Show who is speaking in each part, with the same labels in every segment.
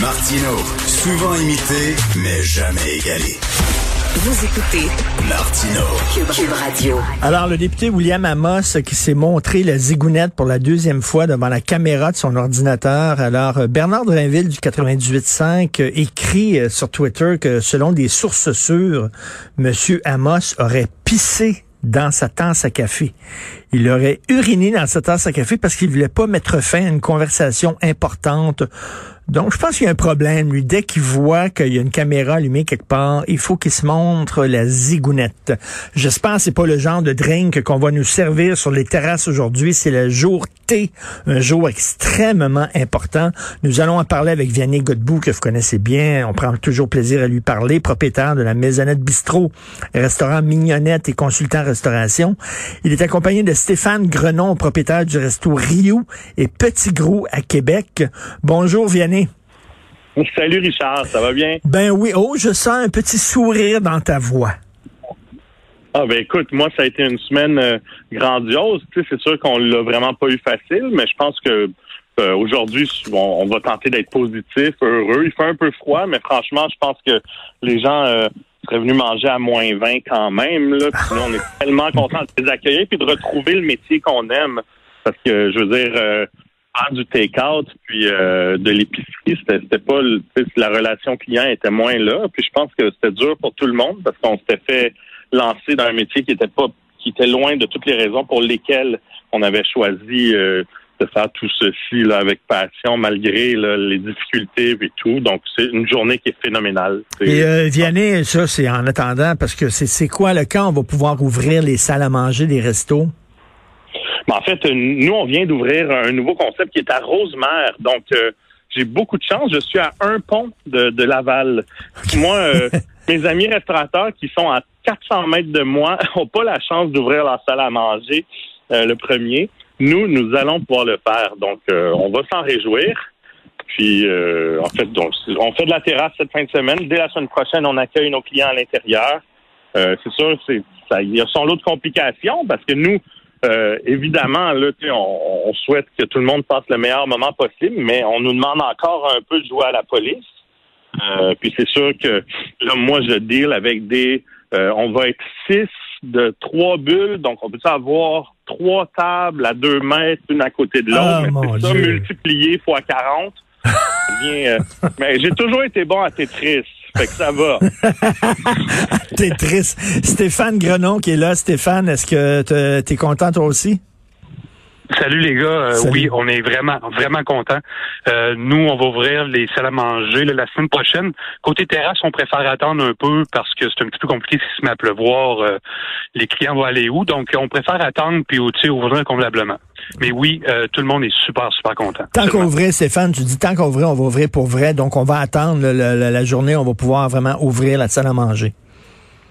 Speaker 1: Martino, souvent imité, mais jamais égalé.
Speaker 2: Vous écoutez
Speaker 1: Martino.
Speaker 2: Cube, Radio.
Speaker 3: Alors, le député William Amos qui s'est montré la zigounette pour la deuxième fois devant la caméra de son ordinateur. Alors, Bernard Drinville du 98.5 euh, écrit euh, sur Twitter que selon des sources sûres, Monsieur Amos aurait pissé dans sa tasse à café. Il aurait uriné dans sa tasse à café parce qu'il voulait pas mettre fin à une conversation importante donc, je pense qu'il y a un problème, lui. Dès qu'il voit qu'il y a une caméra allumée quelque part, il faut qu'il se montre la zigounette. J'espère que c'est pas le genre de drink qu'on va nous servir sur les terrasses aujourd'hui. C'est le jour Un jour extrêmement important. Nous allons en parler avec Vianney Godbout, que vous connaissez bien. On prend toujours plaisir à lui parler, propriétaire de la Maisonnette Bistrot, restaurant Mignonnette et consultant restauration. Il est accompagné de Stéphane Grenon, propriétaire du resto Rio et Petit Gros à Québec. Bonjour, Vianney.
Speaker 4: Salut Richard, ça va bien?
Speaker 3: Ben oui. Oh, je sens un petit sourire dans ta voix.
Speaker 4: Ah ben écoute, moi ça a été une semaine euh, grandiose. Tu sais, c'est sûr qu'on l'a vraiment pas eu facile, mais je pense que euh, aujourd'hui, on, va tenter d'être positif, heureux. Il fait un peu froid, mais franchement, je pense que les gens euh, seraient venus manger à moins 20 quand même. Là. Puis nous, on est tellement contents de les accueillir puis de retrouver le métier qu'on aime. Parce que je veux dire, du take-out puis euh, de l'épicerie, c'était pas la relation client était moins là. Puis je pense que c'était dur pour tout le monde parce qu'on s'était fait lancer dans un métier qui était pas qui était loin de toutes les raisons pour lesquelles on avait choisi euh, de faire tout ceci là avec passion malgré les difficultés et tout. Donc c'est une journée qui est phénoménale.
Speaker 3: Et euh, Vianney, ça c'est en attendant parce que c'est quoi le quand on va pouvoir ouvrir les salles à manger des restos?
Speaker 4: en fait, nous, on vient d'ouvrir un nouveau concept qui est à Rosemère. Donc, euh, j'ai beaucoup de chance. Je suis à un pont de, Laval. Moi, euh, mes amis restaurateurs qui sont à 400 mètres de moi n'ont pas la chance d'ouvrir leur salle à manger euh, le premier. Nous, nous allons pouvoir le faire. Donc, on va s'en réjouir. Puis, en fait, donc, on fait de la terrasse cette fin de semaine. Dès la semaine prochaine, on accueille nos clients à l'intérieur. c'est sûr, c'est ça, il y a son lot de complications parce que nous, euh, évidemment, là, on, on, souhaite que tout le monde passe le meilleur moment possible, mais on nous demande encore un peu de jouer à la police. Euh, puis c'est sûr que là, moi, je deal avec des. Euh, on va être six de trois bulles, donc on peut avoir trois tables à deux mètres, une à côté de l'autre.
Speaker 3: Oh,
Speaker 4: mais ça multiplié fois 40. mais j'ai toujours été bon à Tetris. Fait que ça va.
Speaker 3: T'es triste. Stéphane Grenon qui est là. Stéphane, est-ce que t'es content toi aussi?
Speaker 5: Salut les gars, euh, oui, on est vraiment vraiment contents. Euh, nous, on va ouvrir les salles à manger la semaine prochaine. Côté terrasse, on préfère attendre un peu parce que c'est un petit peu compliqué si se met à pleuvoir. Euh, les clients vont aller où Donc, on préfère attendre puis ouvrir convenablement. Mais oui, tout le monde est super super content.
Speaker 3: Tant qu'on ouvrait, Stéphane, tu dis tant qu'on ouvrait, on va ouvrir pour vrai. Donc, on va attendre la journée, on va pouvoir vraiment ouvrir la salle à manger.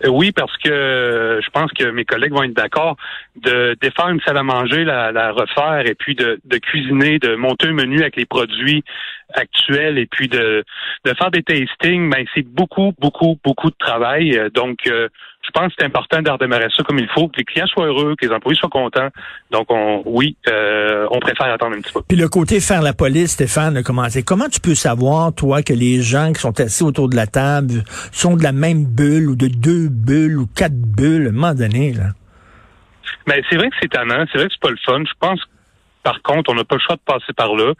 Speaker 5: Euh, oui, parce que euh, je pense que mes collègues vont être d'accord de défaire une salle à manger, la, refaire et puis de, cuisiner, de monter un menu avec les produits actuels et puis de, de faire des tastings. Ben, c'est beaucoup, beaucoup, beaucoup de travail. Euh, donc, je pense que c'est important de redémarrer ça comme il faut, que les clients soient heureux, que les employés soient contents. Donc, on, oui, euh, on préfère attendre un petit peu.
Speaker 3: Puis le côté faire la police, Stéphane, comment Comment tu peux savoir, toi, que les gens qui sont assis autour de la table sont de la même bulle ou de deux bulles ou quatre bulles à un moment donné, là?
Speaker 5: Ben, c'est vrai que c'est tannant, c'est vrai que c'est pas le fun. Je pense par contre, on n'a pas le choix de passer par là.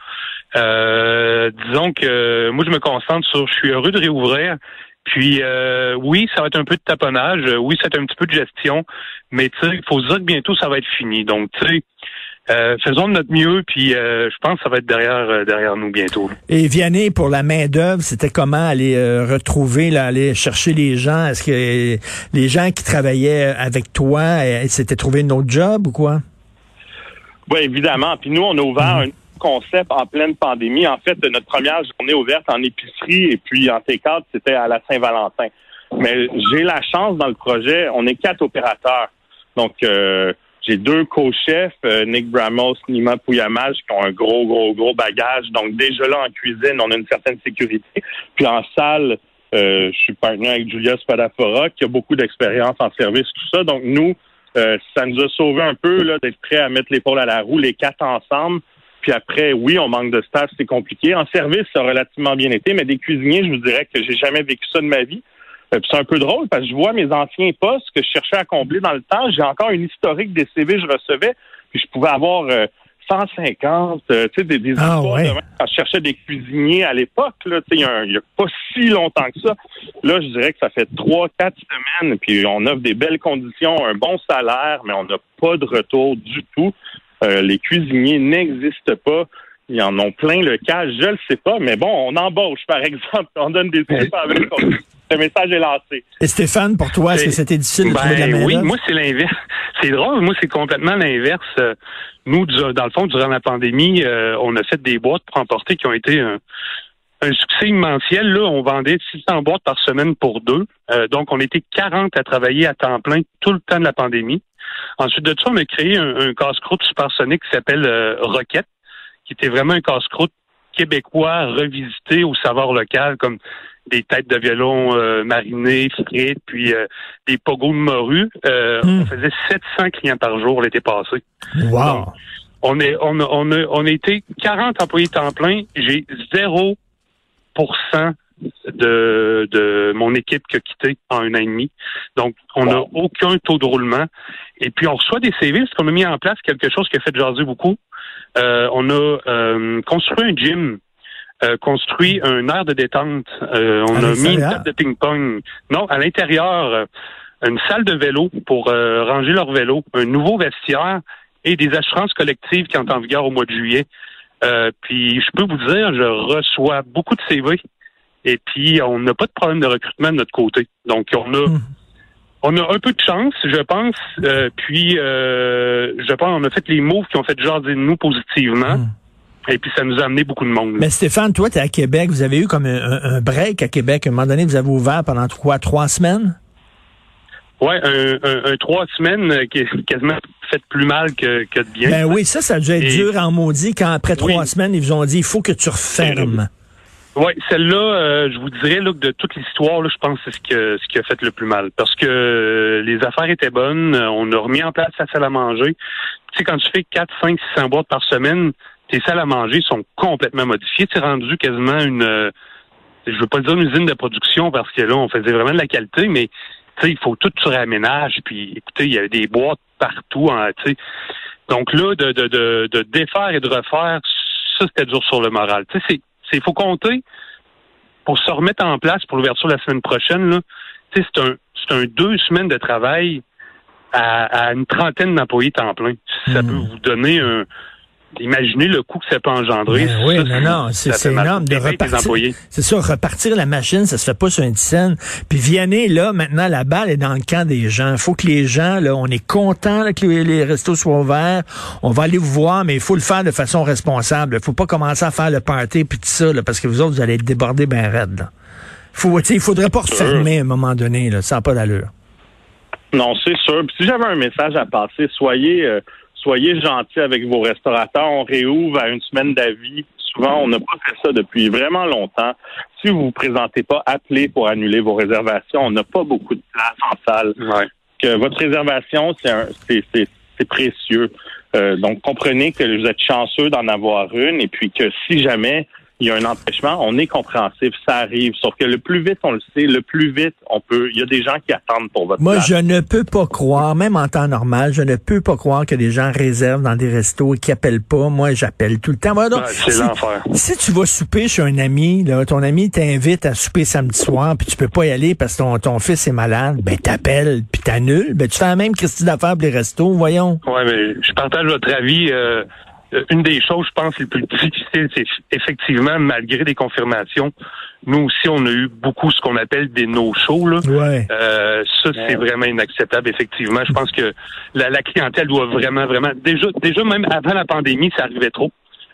Speaker 5: Euh, disons que moi, je me concentre sur je suis heureux de réouvrir. Puis euh, oui, ça va être un peu de taponnage, oui, c'est un petit peu de gestion, mais tu sais, il faut se dire que bientôt ça va être fini. Donc, tu sais, euh, faisons de notre mieux, puis euh, je pense que ça va être derrière derrière nous bientôt.
Speaker 3: Et Vianney, pour la main d'œuvre, c'était comment aller retrouver, là, aller chercher les gens? Est-ce que les gens qui travaillaient avec toi, s'étaient trouvé un autre job ou quoi?
Speaker 4: Oui, évidemment. Puis nous, on a ouvert mhm. un concept en pleine pandémie. En fait, notre première journée ouverte en épicerie et puis en T4, c'était à la Saint-Valentin. Mais j'ai la chance dans le projet, on est quatre opérateurs. Donc, euh, j'ai deux co-chefs, euh, Nick Bramos, Nima Pouyamal, qui ont un gros, gros, gros bagage. Donc, déjà là, en cuisine, on a une certaine sécurité. Puis en salle, euh, je suis partenaire avec Julia Spadafora, qui a beaucoup d'expérience en service, tout ça. Donc, nous, ça nous a sauvé un peu d'être prêts à mettre l'épaule à la roue, les quatre ensemble Puis après, oui, on manque de staff, c'est compliqué. En service, ça a relativement bien été, mais des cuisiniers, je vous dirais que j'ai jamais vécu ça de ma vie. Euh, c'est un peu drôle parce que je vois mes anciens postes que je cherchais à combler dans le temps. J'ai encore une historique des CV que je recevais, puis je pouvais avoir 150, euh, tu sais, des, des
Speaker 3: ah,
Speaker 4: histoires de quand je cherchais des cuisiniers à l'époque, là, tu sais, il n'y a, pas si longtemps que ça. Là, je dirais que ça fait trois, quatre semaines, puis on offre des belles conditions, un bon salaire, mais on n'a pas de retour du tout. Euh, les cuisiniers n'existent pas. Ils en ont plein le cas, je le sais pas, mais bon, on embauche, par exemple, on donne des tips avec le message est lancé.
Speaker 3: Et Stéphane, pour toi, est-ce que c'était difficile de trouver de la
Speaker 5: ben
Speaker 3: main
Speaker 5: Oui, moi, c'est l'inverse. C'est drôle, moi, c'est complètement l'inverse. Nous, dans le fond, durant la pandémie, euh, on a fait des boîtes pour emporter qui ont été un, succès immensiel. Là, on vendait 600 boîtes par semaine pour deux. Euh, donc, on était 40 à travailler à temps plein tout le temps de la pandémie. Ensuite de ça, on a créé un, casse-croûte supersonique qui s'appelle euh, Rocket, qui était vraiment un casse-croûte québécois revisité au savoir local, comme des têtes de violon euh, marinées, frites, puis euh, des pogos de morue. Euh, hmm. On faisait 700 clients par jour l'été passé.
Speaker 3: Wow!
Speaker 5: on, est, on, a, on, a, on a été 40 employés temps plein. J'ai 0 de, de mon équipe qui a quitté en un an et demi. Donc, on n'a aucun taux de roulement. Et puis, on reçoit des CV parce qu'on a mis en place quelque chose qui a fait jaser beaucoup. Euh, on a euh, construit un gym euh, construit un air de détente. Euh, on a mis une table de ping-pong. Non, à l'intérieur, une salle de vélo pour ranger leur vélo, un nouveau vestiaire et des assurances collectives qui entrent en vigueur au mois de juillet. puis je peux vous dire, je reçois beaucoup de CV et puis on n'a pas de problème de recrutement de notre côté. Donc on a hmm. on a un peu de chance, je pense. puis je pense on a fait les moves qui ont fait jaser de nous positivement. Hmm. Et puis, ça nous a amené beaucoup de monde.
Speaker 3: Mais Stéphane, toi, tu es à Québec. Vous avez eu comme un, break à Québec. À un moment donné, vous avez ouvert pendant quoi, trois semaines?
Speaker 5: Oui, un, trois semaines qui est quasiment fait plus mal que, que de bien.
Speaker 3: Ben oui, ça, ça a dû être dur en maudit quand après trois semaines, ils vous ont dit, il faut que tu refermes.
Speaker 5: Oui, celle-là, euh, je vous dirais là, que de toute l'histoire, je pense que c'est ce, que, ce qui a fait le plus mal. Parce que euh, les affaires étaient bonnes, on a remis en place la salle à manger. Tu sais, quand tu fais 4, 5, 600 boîtes par semaine, tes salles à manger sont complètement modifiées. C'est rendu quasiment une, euh, je veux pas dire une usine de production parce que là, on faisait vraiment de la qualité, mais il faut tout se réaménage. Puis, écoutez, il y avait des boîtes partout. Hein, Donc là, de, de, de, de, défaire et de refaire, ça, c'était dur sur le moral. Tu sais, c'est, faut compter pour se remettre en place pour l'ouverture la semaine prochaine. Là, c'est un, c'est un deux semaines de travail à, une trentaine d'employés temps plein. Ça hmm. peut vous donner un, Imaginez le coût que ça peut engendrer.
Speaker 3: Ben oui, non, non, c'est énorme de repartir. C'est ça, repartir la machine, ça se fait pas sur une scène. Puis Vianney, là, maintenant, la balle est dans le camp des gens. Il faut que les gens, là, on est content que les, restos soient ouverts. On va aller vous voir, mais il faut le faire de façon responsable. Il faut pas commencer à faire le party puis tout ça, là, parce que vous autres, vous allez être débordés bien raide. Là. Faut, il faudrait pas refermer à un moment donné, là, ça n'a pas d'allure.
Speaker 4: Non, c'est sûr. si j'avais un message à passer, soyez... Euh, soyez gentils avec vos restaurateurs. On réouvre à une semaine d'avis. Souvent, on n'a pas fait ça depuis vraiment longtemps. Si vous vous présentez pas, appelez pour annuler vos réservations. On n'a pas beaucoup de place en salle. Que votre réservation, c'est précieux. Euh, donc, comprenez que vous êtes chanceux d'en avoir une et puis que si jamais il y a un empêchement, on est compréhensif, ça arrive. Sauf que le plus vite on le sait, le plus vite on peut. Il y a des gens qui attendent pour votre
Speaker 3: Moi, je ne peux pas croire, même en temps normal, je ne peux pas croire que des gens réservent dans des restos et qui appellent pas. Moi, j'appelle tout le temps.
Speaker 5: c'est si, l'enfer.
Speaker 3: Si tu vas souper chez un ami, là, ton ami t'invite à souper samedi soir, puis tu peux pas y aller parce que ton, ton fils est malade, ben t'appelles, puis t'annules. Ben tu fais la même Christie d'affaires pour les restos, voyons.
Speaker 5: Ouais, mais je partage votre avis. Euh, une des choses, je pense, les plus difficiles, c'est effectivement, malgré des confirmations, nous aussi, on a eu beaucoup ce qu'on appelle des no-shows.
Speaker 3: Ouais.
Speaker 5: Euh, ça, c'est vraiment inacceptable, effectivement. Je pense que la, la, clientèle doit vraiment, vraiment... Déjà, déjà, même avant la pandémie, ça arrivait trop.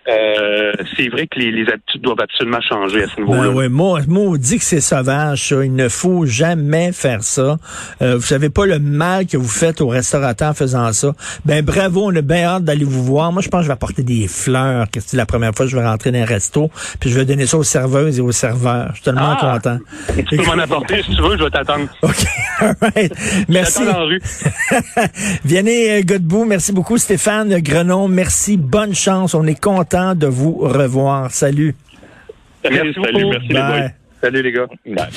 Speaker 5: Euh, c'est vrai que les, habitudes doivent absolument changer à ce niveau-là.
Speaker 3: Ben ouais, moi, moi, on dit que c'est sauvage, ça. Il ne faut jamais faire ça. Euh, vous savez pas le mal que vous faites au restaurateur en faisant ça. Ben bravo, on a bien hâte d'aller vous voir. Moi, je pense que je vais apporter des fleurs, que c'est la première fois que je vais rentrer dans un resto, puis je vais donner ça aux serveuses et aux serveurs. Je suis tellement ah! content.
Speaker 5: Tu peux m'en apporter si tu veux, je vais t'attendre.
Speaker 3: OK, all right. Merci.
Speaker 5: Dans la rue.
Speaker 3: Vianney Godbout, merci beaucoup. Stéphane Grenon, merci. Bonne chance. On est content content de vous revoir. Salut.
Speaker 4: Merci, salut, merci les boys.
Speaker 5: Salut les gars.
Speaker 4: Bye.